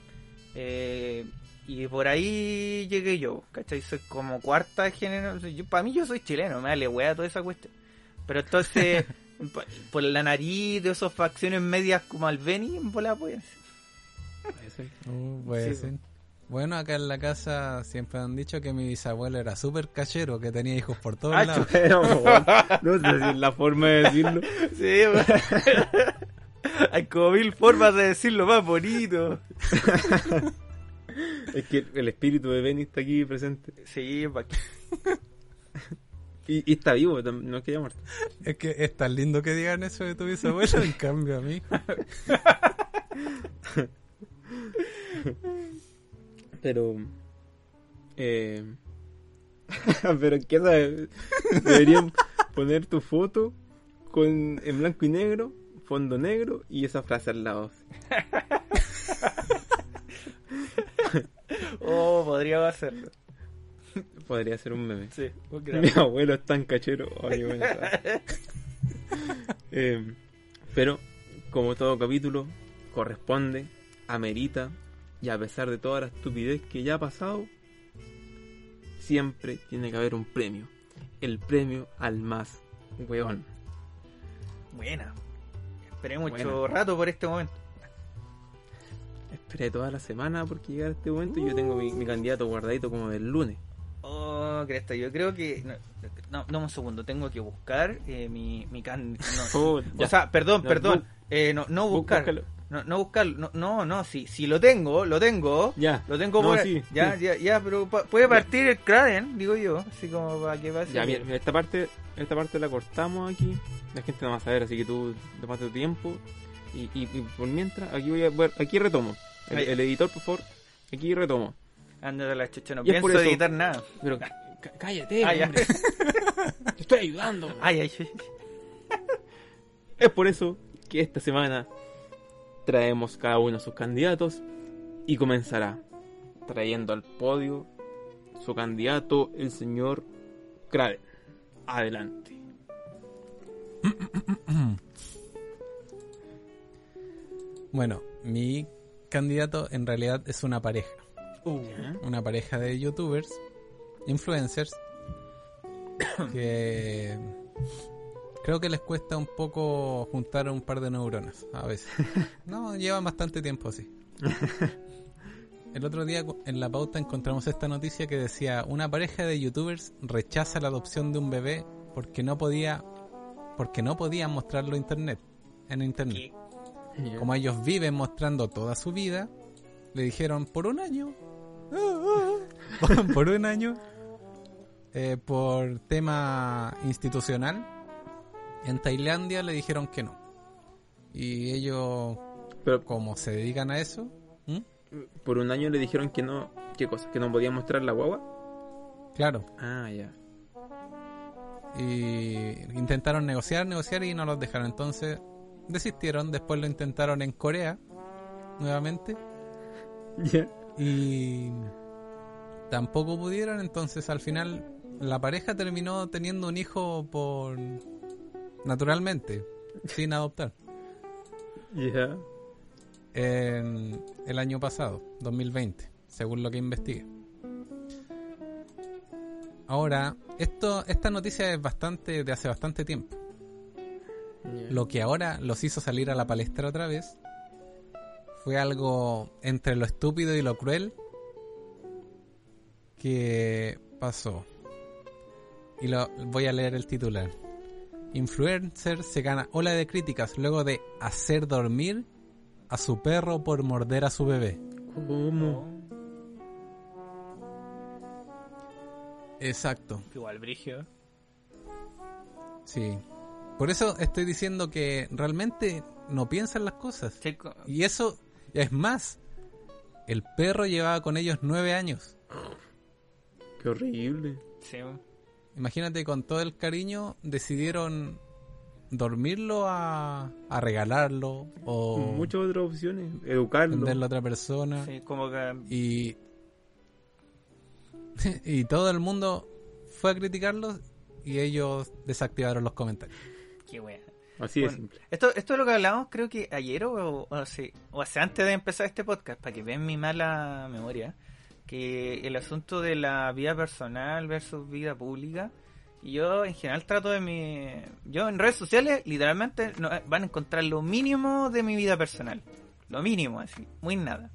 Eh, y por ahí llegué yo, ¿cachai? Soy como cuarta generación. Yo, para mí, yo soy chileno, me vale wea toda esa cuestión. Pero entonces, [laughs] por, por la nariz de esas facciones medias como al Beni, en bola, pues. Puede ser. Uh, puede Sí, ser. Bueno, acá en la casa siempre han dicho que mi bisabuelo era súper cachero, que tenía hijos por todos Ah, lados. pero, [laughs] no sé si es la forma de decirlo. Sí. [laughs] Hay como mil formas de decirlo más bonito. [laughs] Es que el espíritu de Benny está aquí presente. Sí, pa' que- Y, y está vivo, no es que haya muerto. Es que es tan lindo que digan eso de tu bisabuelo, en cambio a mí. Pero. Eh, [laughs] pero ¿qué sabes? Deberían poner tu foto con en blanco y negro, fondo negro y esa frase al lado. [laughs] Oh, podría hacerlo. Podría ser un meme. Sí, [laughs] Mi abuelo es tan cachero. Ay. Eh, pero, como todo capítulo, corresponde, amerita, y a pesar de toda la estupidez que ya ha pasado, siempre tiene que haber un premio. El premio al más weón. Buena. Esperé mucho Buena. rato por este momento. Esperé toda la semana porque llegara este momento y yo tengo mi, mi candidato guardadito como del lunes. Oh, Cresta, yo creo que. No, no, no, un segundo, tengo que buscar eh, mi, mi can. no, [laughs] Oh, o sea, perdón, No, perdón. eh, no, no bu- buscar. búscalo. No, no buscar. No, no, no, si, si lo tengo, lo tengo. Ya. Lo tengo No, por sí, ya, sí. ya, ya, pero pa- puede partir el Kraden, digo yo, así como para que pase. Ya, mira, mira, esta parte, esta parte la cortamos aquí. La gente no va a saber, así que tú tomaste tu tiempo. Y, y, y por mientras, aquí voy a aquí retomo. El, Ay. el editor, por favor, aquí retomo. Ándate la chucha, no Y pienso eso- editar nada. Pero cá- cá- cállate, Ah, ya. hombre. [laughs] Te estoy ayudando. Ay, ay, ay. Es por eso que esta semana traemos cada uno de sus candidatos y comenzará trayendo al podio su candidato, el señor Kraven. Adelante. [clears throat] Bueno, mi candidato en realidad es una pareja. Ya. Una pareja de youtubers, influencers, [coughs] que creo que les cuesta un poco juntar un par de neuronas a veces. [laughs] No, llevan bastante tiempo así. [laughs] El otro día en la pauta encontramos esta noticia que decía una pareja de youtubers rechaza la adopción de un bebé porque no podía porque no podían mostrarlo internet en internet. Como ellos viven mostrando toda su vida, le dijeron por un año, [laughs] por un año, eh, por tema institucional, en Tailandia le dijeron que no. Y ellos, Pero como se dedican a eso, por un año le dijeron que no. ¿Qué cosa? ¿Que no podía mostrar la guagua? claro, Ah, ya. y intentaron negociar, negociar y no los dejaron. Entonces desistieron, después lo intentaron en Corea, nuevamente. [laughs] Ya. y tampoco pudieron, entonces al final la pareja terminó teniendo un hijo por naturalmente, sin adoptar, Ya. en el año pasado, 2020, según lo que investigué. Ahora, esto, esta noticia es bastante de hace bastante tiempo. Lo que ahora los hizo salir a la palestra otra vez fue algo entre lo estúpido y lo cruel que pasó. Y lo, voy a leer el titular. Influencer se gana ola de críticas luego de hacer dormir a su perro por morder a su bebé. ¿Cómo? Exacto, Igual, Brigio. sí. Por eso estoy diciendo que realmente no piensan las cosas. Chico, Y eso es más. El perro llevaba con ellos nueve años. Qué horrible. sí. Imagínate, con todo el cariño decidieron dormirlo a, a regalarlo o Muchas otras opciones. Educarlo. venderlo a otra persona. Sí, como que. Y, [laughs] y todo el mundo fue a criticarlos y ellos desactivaron los comentarios. Qué wea. Así de Bueno, simple. Esto, esto es lo que hablamos, creo que ayer o, o, sí, o hace antes de empezar este podcast, para que vean mi mala memoria, que el asunto de la vida personal versus vida pública, y yo en general trato de mi... Yo en redes sociales literalmente no- van a encontrar lo mínimo de mi vida personal, lo mínimo, así, muy nada.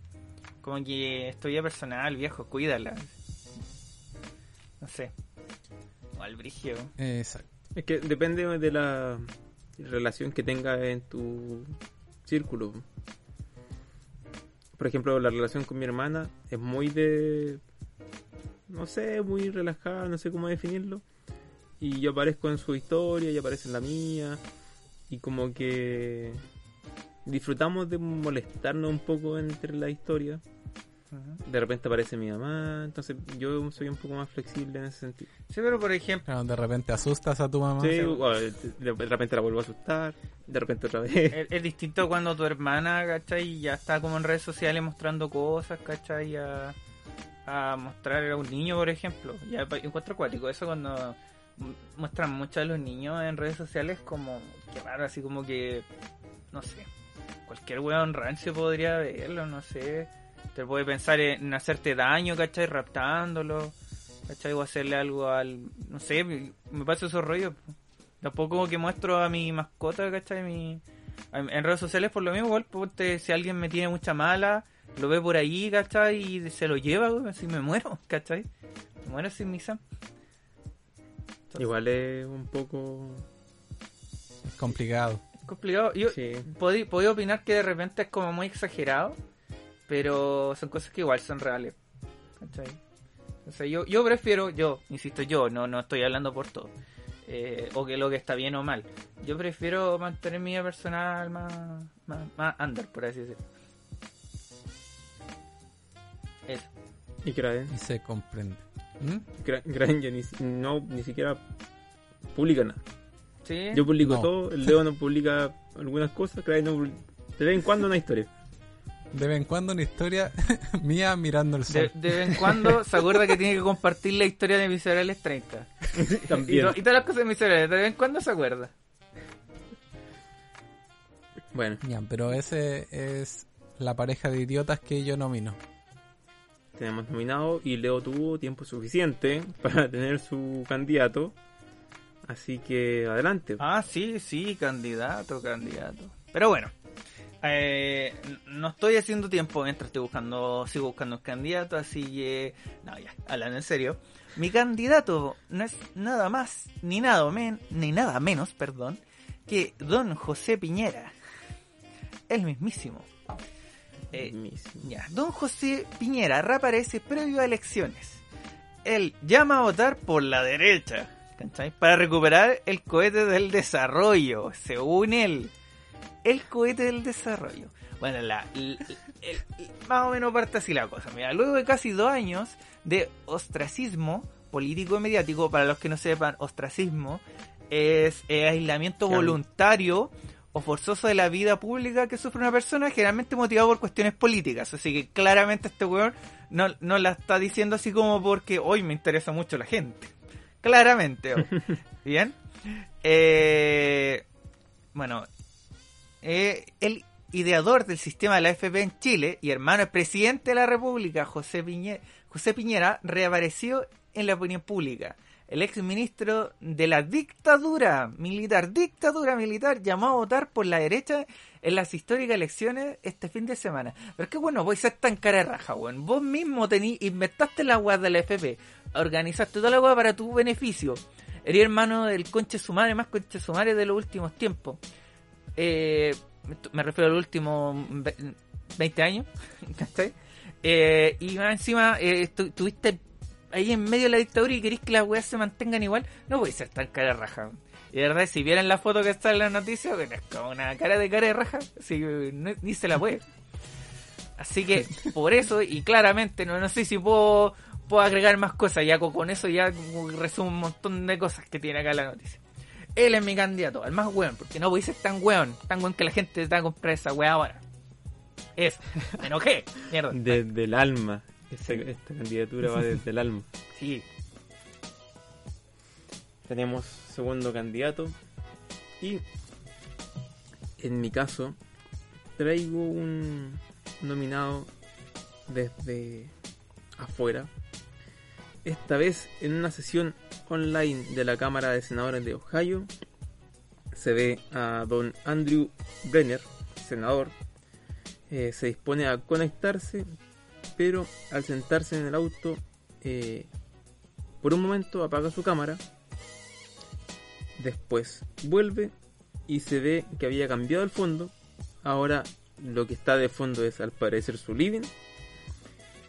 Como que es tu vida personal, viejo, cuídala. No sé. O al brigio. Exacto. Es que depende de la relación que tengas en tu círculo. Por ejemplo, la relación con mi hermana es muy de... No sé, muy relajada, no sé cómo definirlo. Y yo aparezco en su historia, ella aparece en la mía. Y como que disfrutamos de molestarnos un poco entre la historia. De repente aparece mi mamá, entonces yo soy un poco más flexible en ese sentido. Sí, pero por ejemplo, Claro, de repente asustas a tu mamá. Sí, o, de de repente la vuelvo a asustar, de repente otra vez. es, es distinto cuando tu hermana, ¿cachai? Ya está como en redes sociales mostrando cosas, ¿cachai? A, a mostrar a un niño, por ejemplo. Ya encuentro acuático. Eso cuando mu- muestran mucho a los niños en redes sociales, como que raro, así como que, no sé, cualquier weón rancio podría verlo, no sé. Te puede pensar en hacerte daño, ¿cachai? Raptándolo, ¿cachai? O hacerle algo al, no sé, me pasa esos rollos. Tampoco que muestro a mi mascota, ¿cachai? Mi, en redes sociales por lo mismo, igual, ponte, si alguien me tiene mucha mala, lo ve por ahí, ¿cachai? Y se lo lleva, güey, así me muero, [laughs] ¿cachai? Me muero sin misa. Entonces, Igual es un poco... Es complicado. Es complicado. Yo Sí. podí- podía opinar que de repente es como muy exagerado, pero son cosas que igual son reales, ¿cachai? O sea, yo, yo prefiero, yo, insisto, yo, no, no estoy hablando por todo, eh, o que lo que está bien o mal. Yo prefiero mantener mi vida personal más, más, más under, por así decirlo. Eso. Y Kraven. Y se comprende. ¿Mm? Gra- Kraven ya ni, no, ni siquiera publica nada. ¿Sí? Yo publico No. todo, el Leo no publica algunas cosas, Kraven no publica... De vez en cuando una historia. De vez en cuando una historia [laughs] mía mirando el sol. de, de vez en cuando se acuerda que tiene que compartir la historia de Miserables 30. [laughs] Y, También. to- y todas las cosas de Miserables, de vez en cuando se acuerda. Bueno, Ya, pero ese es la pareja de idiotas que yo nomino. tenemos nominado y Leo tuvo tiempo suficiente para tener su candidato. Así que adelante. Ah, sí, sí, candidato, candidato. Pero bueno, eh, no estoy haciendo tiempo mientras estoy buscando, sigo buscando un candidato, así que, no, ya, hablando en serio. Mi candidato no es nada más, ni nada, men, ni nada menos, perdón, que don José Piñera. El mismísimo. Eh, Mismísimo. ya, don José Piñera reaparece previo a elecciones. Él llama a votar por la derecha, ¿cachai? Para recuperar el cohete del desarrollo, según él. El cohete del desarrollo. Bueno, la, el- el- más o menos parte así la cosa. Mira, luego de casi dos años de ostracismo político y mediático, para los que no sepan, ostracismo es eh, aislamiento voluntario o forzoso de la vida pública que sufre una persona, generalmente motivado por cuestiones políticas. Así que claramente este weón no, no la está diciendo así como porque hoy me interesa mucho la gente. Claramente. oh. [laughs] Bien. Eh, bueno, eh, el ideador del sistema de la FP en Chile y hermano del presidente de la República, José Piñera, José Piñera, reapareció en la opinión pública. El ex ministro de la dictadura militar, dictadura militar, llamó a votar por la derecha en las históricas elecciones este fin de semana. Pero es que bueno, vos ser tan cara de raja, weón. Vos mismo tení, inventaste la weá de la FP, organizaste toda la weá para tu beneficio. Eres hermano del conche sumare más conche sumare de los últimos tiempos. Eh, me refiero a los últimos ve- 20 años, [laughs] ¿cachai? Eh, y más encima eh, tu- tuviste ahí en medio de la dictadura y querés que las weas se mantengan igual, no a ser tan cara raja. Y de verdad, si vieran la foto que está en la noticia, bueno, es como una cara de cara de raja, no- ni se la puede. Así que [laughs] por eso, y claramente, no, no sé si puedo, puedo agregar más cosas, ya con, con eso ya resumo un montón de cosas que tiene acá la noticia. Él es mi candidato, el más weón, porque no a ser tan weón, tan weón que la gente te va a comprar esa weá ahora. Eso, [laughs] me enojé, mierda. Desde el alma. Esta, esta candidatura va desde el alma. [laughs] Sí, Tenemos segundo candidato. Y en mi caso, traigo un nominado desde afuera. Esta vez en una sesión online de la Cámara de Senadores de Ohio. Se ve a don Andrew Brenner, senador. eh, se dispone a conectarse pero al sentarse en el auto, eh, por un momento apaga su cámara, después vuelve y se ve que había cambiado el fondo, ahora lo que está de fondo es al parecer su living,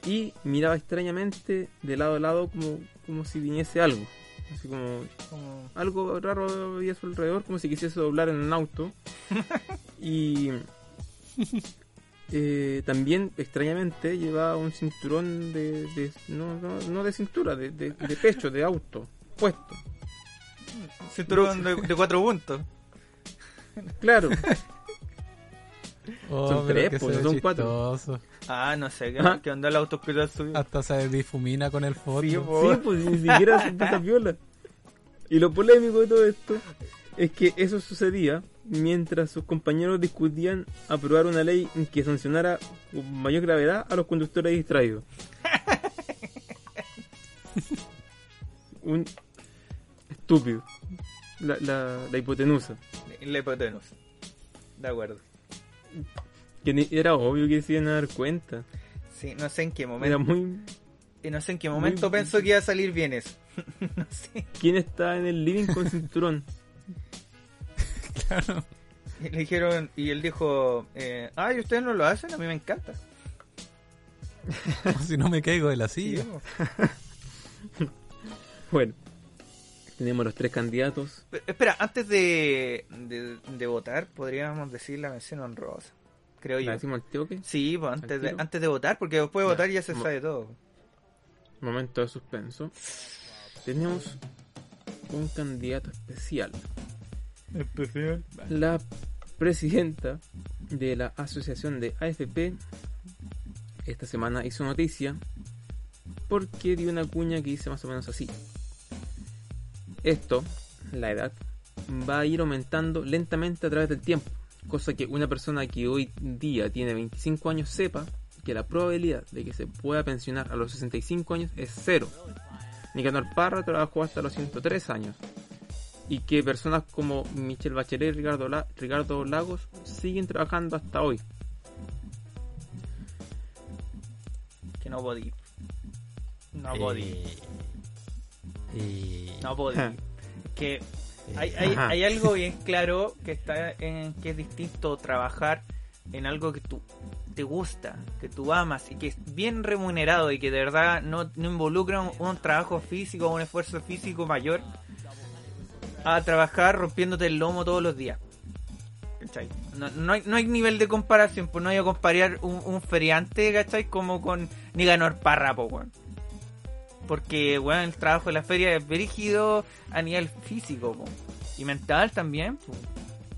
y miraba extrañamente de lado a lado como, como si viniese algo, así como Como- algo raro había a su alrededor, como si quisiese doblar en un auto. [laughs] y eh, también, extrañamente, llevaba un cinturón de. de- no, no, no de cintura, de, de- de pecho, de auto, puesto. Cinturón de, de cuatro puntos. Claro, [laughs] Oh, Son tres, pues, son cuatro. Ah, no sé, ¿qué, Ajá. qué onda el auto que te has subido? Hasta se difumina con el fondo. Sí, pues ni siquiera se pasa [laughs] viola. Y lo polémico de todo esto es que eso sucedía mientras sus compañeros discutían aprobar una ley que sancionara con mayor gravedad a los conductores distraídos. [laughs] Un estúpido. La, la, la hipotenusa. La hipotenusa. De acuerdo. Que ni- era obvio que se iban a dar cuenta. Sí, no sé en qué Era momento. muy... Y no sé en qué momento muy- pensó que iba a salir bien eso. [laughs] no sé. ¿Quién está en el living con cinturón? [laughs] Claro. Y le dijeron, y él dijo, eh, ay, ustedes no lo hacen, a mí me encanta. [laughs] Como si no me caigo de la silla. Bueno, tenemos los tres candidatos. Pero, Espera, antes de, de, de votar, podríamos decir la mención honrosa. Creo ¿La yo. decimos al toque? Sí, pues antes ¿Al de, antes de votar, porque después de Ya. votar ya se sabe todo. Momento de suspenso. Tenemos un candidato especial. Especial. La presidenta de la asociación de AFP esta semana hizo noticia porque dio una cuña que dice más o menos así. Esto, la edad, va a ir aumentando lentamente a través del tiempo, cosa que una persona que hoy día tiene 25 años sepa que la probabilidad de que se pueda pensionar a los 65 años es cero. Nicanor Parra trabajó hasta los 103 años y que personas como Michelle Bachelet y Ricardo, La- Ricardo Lagos siguen trabajando hasta hoy. Que no podí. No podí. eh, No podí. Ja. que hay, hay, Ajá. hay algo bien claro que está en que es distinto trabajar en algo que tú te gusta, que tú amas y que es bien remunerado y que de verdad no, no involucra un, un trabajo físico o un esfuerzo físico mayor a trabajar rompiéndote el lomo todos los días. ¿Cachai? No, no hay, no hay nivel de comparación, pues no hay que comparar un, un feriante, ¿cachai? Como con Nicanor Parra, po. Porque, weón, el trabajo de la feria es brígido a nivel físico, po. Y mental también, po.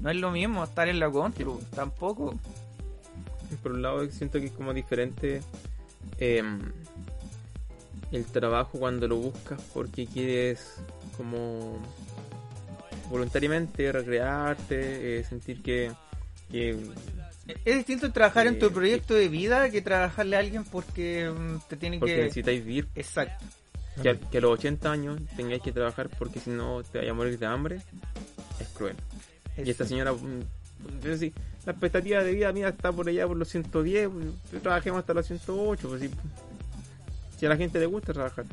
No es lo mismo estar en la contra, po, tampoco. Por un lado siento que es como diferente eh, el trabajo cuando lo buscas porque quieres como voluntariamente recrearte, eh, sentir que, que Es distinto trabajar en tu proyecto de vida que trabajarle a alguien porque mm, te tiene porque que... necesitáis vivir, Exacto. Que a, que a los 80 años tengáis que trabajar porque si no te vaya a morir de hambre, es cruel. Y esta señora, mm, es decir, la expectativa de vida mía está por allá por los 110, pues, trabajemos hasta los 108, pues si, si a la gente le gusta trabajar.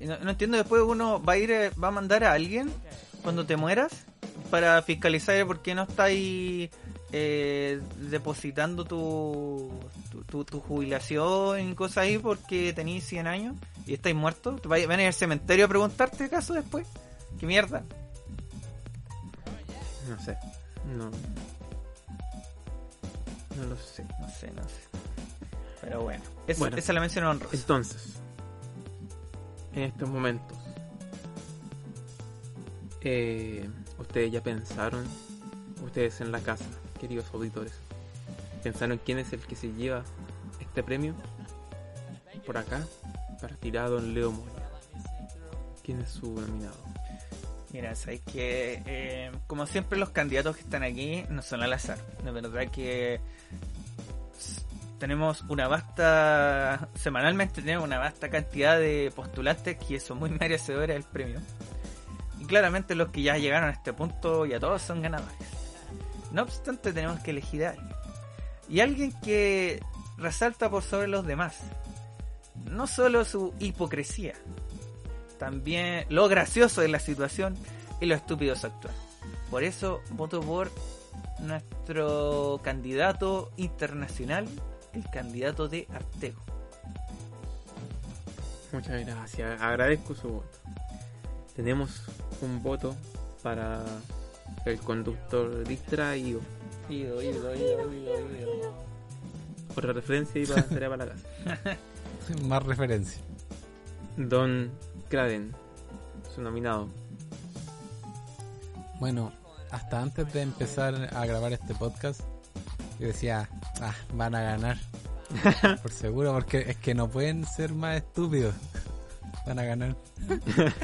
No, no entiendo, después uno va a ir, eh, va a mandar a alguien cuando te mueras para fiscalizar por qué no estáis eh, depositando tu, tu, tu- tu jubilación y cosas ahí porque tenéis 100 años y estáis muertos. ¿Te van a ir al cementerio a preguntarte acaso después? ¿Qué mierda? No sé, no. No lo sé. No sé, no sé. Pero bueno, eso, Bueno. esa la mención honrosa. Entonces, en estos momentos, eh, ustedes ya pensaron, ustedes en la casa, queridos auditores, pensaron quién es el que se lleva este premio por acá a don Leo Moya. ¿Quién es su nominado? Mira, sabéis que eh, como siempre los candidatos que están aquí no son al azar. De verdad que tenemos una vasta, semanalmente tenemos una vasta cantidad de postulantes que son muy [laughs] merecedores del premio. Y claramente los que ya llegaron a este punto ya todos son ganadores. No obstante tenemos que elegir a alguien. Y alguien que resalta por sobre los demás. no solo su hipocresía, también lo gracioso de la situación y lo estúpido su actuar. Por eso voto por nuestro candidato internacional, el candidato de Artego. Muchas gracias, agradezco su voto. Tenemos un voto para el conductor distraído. Ido, ido, ido, ido, ido. Otra referencia y para tarea [laughs] para la casa. [laughs] Más referencia. Don Craden, su nominado. Bueno, hasta antes de empezar a grabar este podcast, yo decía, ah, van a ganar. [laughs] Por seguro, porque es que no pueden ser más estúpidos. Van a ganar. [laughs]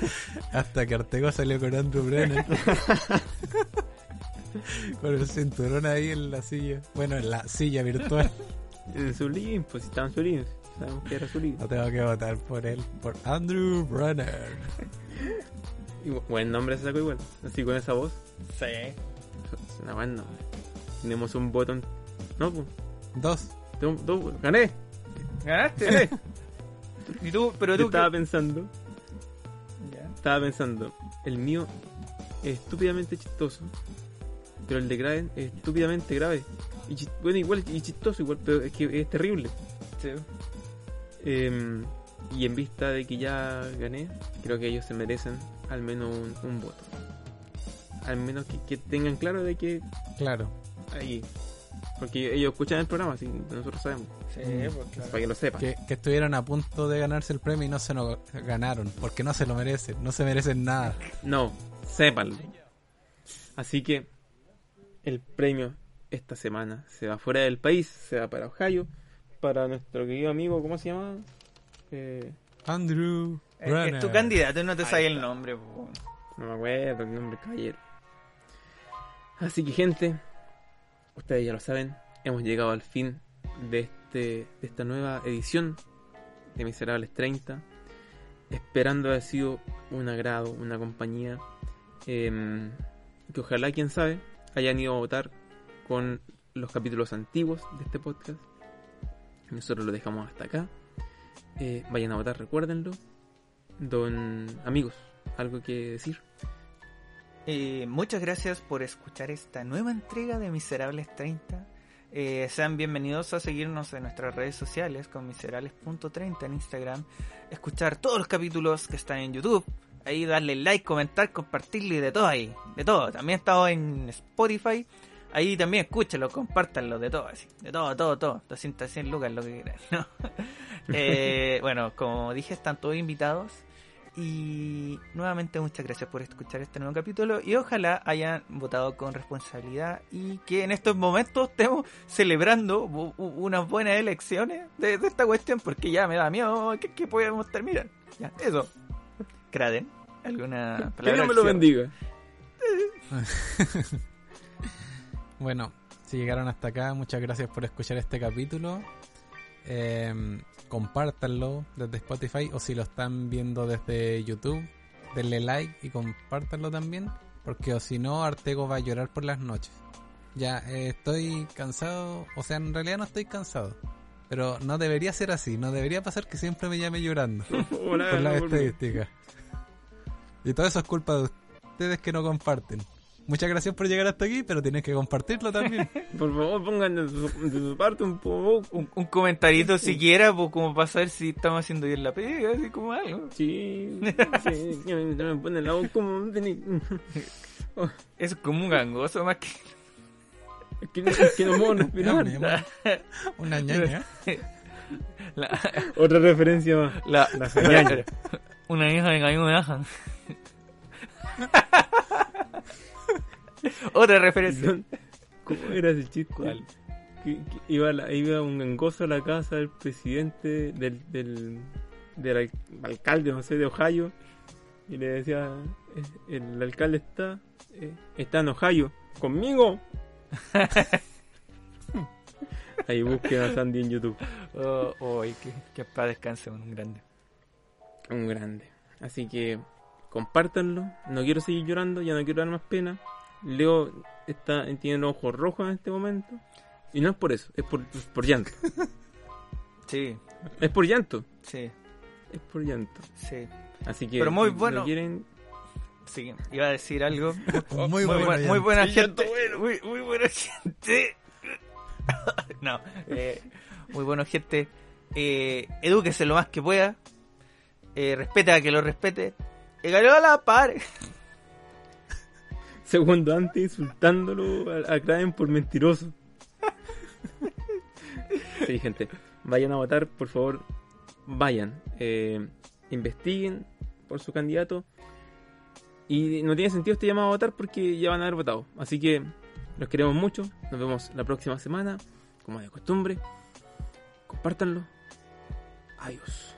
Hasta que Artego salió con Andrew Brennan. [laughs] con el cinturón ahí en la silla. Bueno, en la silla virtual. En su link, pues si estaba en su link. Sabemos que era su link. No tengo que votar por él, por Andrew. [laughs] Y bu- buen nombre se sacó igual. Así con esa voz. Sí. Es una buen nombre. Tenemos un botón. No, pues. Dos. tengo- dos- Gané. ¿Ganaste? ¿Y tú? Pero Yo estaba pensando. Ya. Estaba pensando. El mío es estúpidamente chistoso. Pero el de Graven es estúpidamente grave. Y bueno, igual y chistoso, igual, pero es que es terrible. Sí. Em, y en vista de que ya gané, creo que ellos se merecen al menos un, un voto. Al menos que, que tengan claro de que Claro. ahí. Porque ellos escuchan el programa, así nosotros sabemos. Sí, Mm. pues claro. Para que lo sepan. Que, que estuvieron a punto de ganarse el premio y no se lo ganaron. Porque no se lo merecen. No se merecen nada. No, sépanlo. Así que el premio esta semana se va fuera del país, se va para Ohio, para nuestro querido amigo, ¿cómo se llama? Eh, Andrew Es, es tu candidato y no te sabes el nombre. po. no me acuerdo el nombre, caballero. Así que gente, ustedes ya lo saben, hemos llegado al fin de, este, de esta nueva edición de Miserables 30. Esperando haber sido un agrado, una compañía. em, que ojalá, quién sabe, hayan ido a votar con los capítulos antiguos de este podcast. Nosotros lo dejamos hasta acá. Eh, vayan a votar, recuérdenlo. Don amigos, ¿algo que decir? Eh, muchas gracias por escuchar esta nueva entrega de Miserables 30. Eh, sean bienvenidos a seguirnos en nuestras redes sociales con miserables.30 en Instagram. Escuchar todos los capítulos que están en YouTube. Ahí darle like, comentar, compartirlo y de todo ahí. De todo. También estamos en Spotify. Ahí también escúchenlo, compártanlo, de todo así. De todo, todo, todo. 200, 100 lucas, lo que quieran. ¿no? [laughs] Eh, bueno, como dije, están todos invitados. Y nuevamente muchas gracias por escuchar este nuevo capítulo y ojalá hayan votado con responsabilidad y que en estos momentos estemos celebrando unas buenas elecciones de, de esta cuestión porque ya me da miedo que, que podemos terminar. Ya, eso. Kraden, ¿alguna Que? Dios me lo bendiga. [laughs] Bueno, si llegaron hasta acá, muchas gracias por escuchar este capítulo. Eh, compártanlo desde Spotify o si lo están viendo desde YouTube, denle like y compártanlo también. Porque o si no, Artego va a llorar por las noches. Ya eh, estoy cansado, o sea, en realidad no estoy cansado. Pero no debería ser así, no debería pasar que siempre me llame llorando [laughs] por la por- estadística. Y todo eso es culpa de ustedes que no comparten. Muchas gracias por llegar hasta aquí, pero tienes que compartirlo también. [laughs] Por favor, pongan de su, de su parte un poco. Un, un comentarito siquiera pues, como para saber si estamos haciendo bien la pega, así como algo. Sí, sí, me, me pone la voz como. Eso [laughs] es como un gangoso más que... Es que, es que no [laughs] Una, respirar. una ñaña. La, Otra referencia más. la, La señal. Una hija de Caín Ajan. [laughs] Otra referencia. ¿Cómo era ese chiste? ¿Cuál? Que, que iba, la- iba un gangoso a la casa del presidente del, del, del al- alcalde, no sé, de Ohio. Y le decía: "Eh, El alcalde está, eh, está en Ohio. ¿Conmigo? [laughs] Ahí busquen a Sandy en YouTube. Oh, oh, que, que para descanse un grande. Un grande. Así que compártanlo. No quiero seguir llorando, ya no quiero dar más pena. Leo está, tiene los ojos rojos en este momento. Y no es por eso, es por, por llanto. [laughs] Sí, Es por llanto. sí, Es por llanto. sí. Así que. Pero muy si bueno. no quieren. Sí, iba a decir algo. [laughs] Muy, bueno, buena Sí, gente. llanto Muy, muy buena gente. [laughs] no, eh, muy buena gente. Eh, edúquese lo más que pueda. Eh, respeta a que lo respete. Y ganó a la par. Segundo antes insultándolo a, a por mentiroso. sí, gente. Vayan a votar, por favor. Vayan. Eh, investiguen por su candidato. Y no tiene sentido este llamado a votar porque ya van a haber votado. Así que los queremos mucho. Nos vemos la próxima semana. Como de costumbre. Compártanlo. Adiós.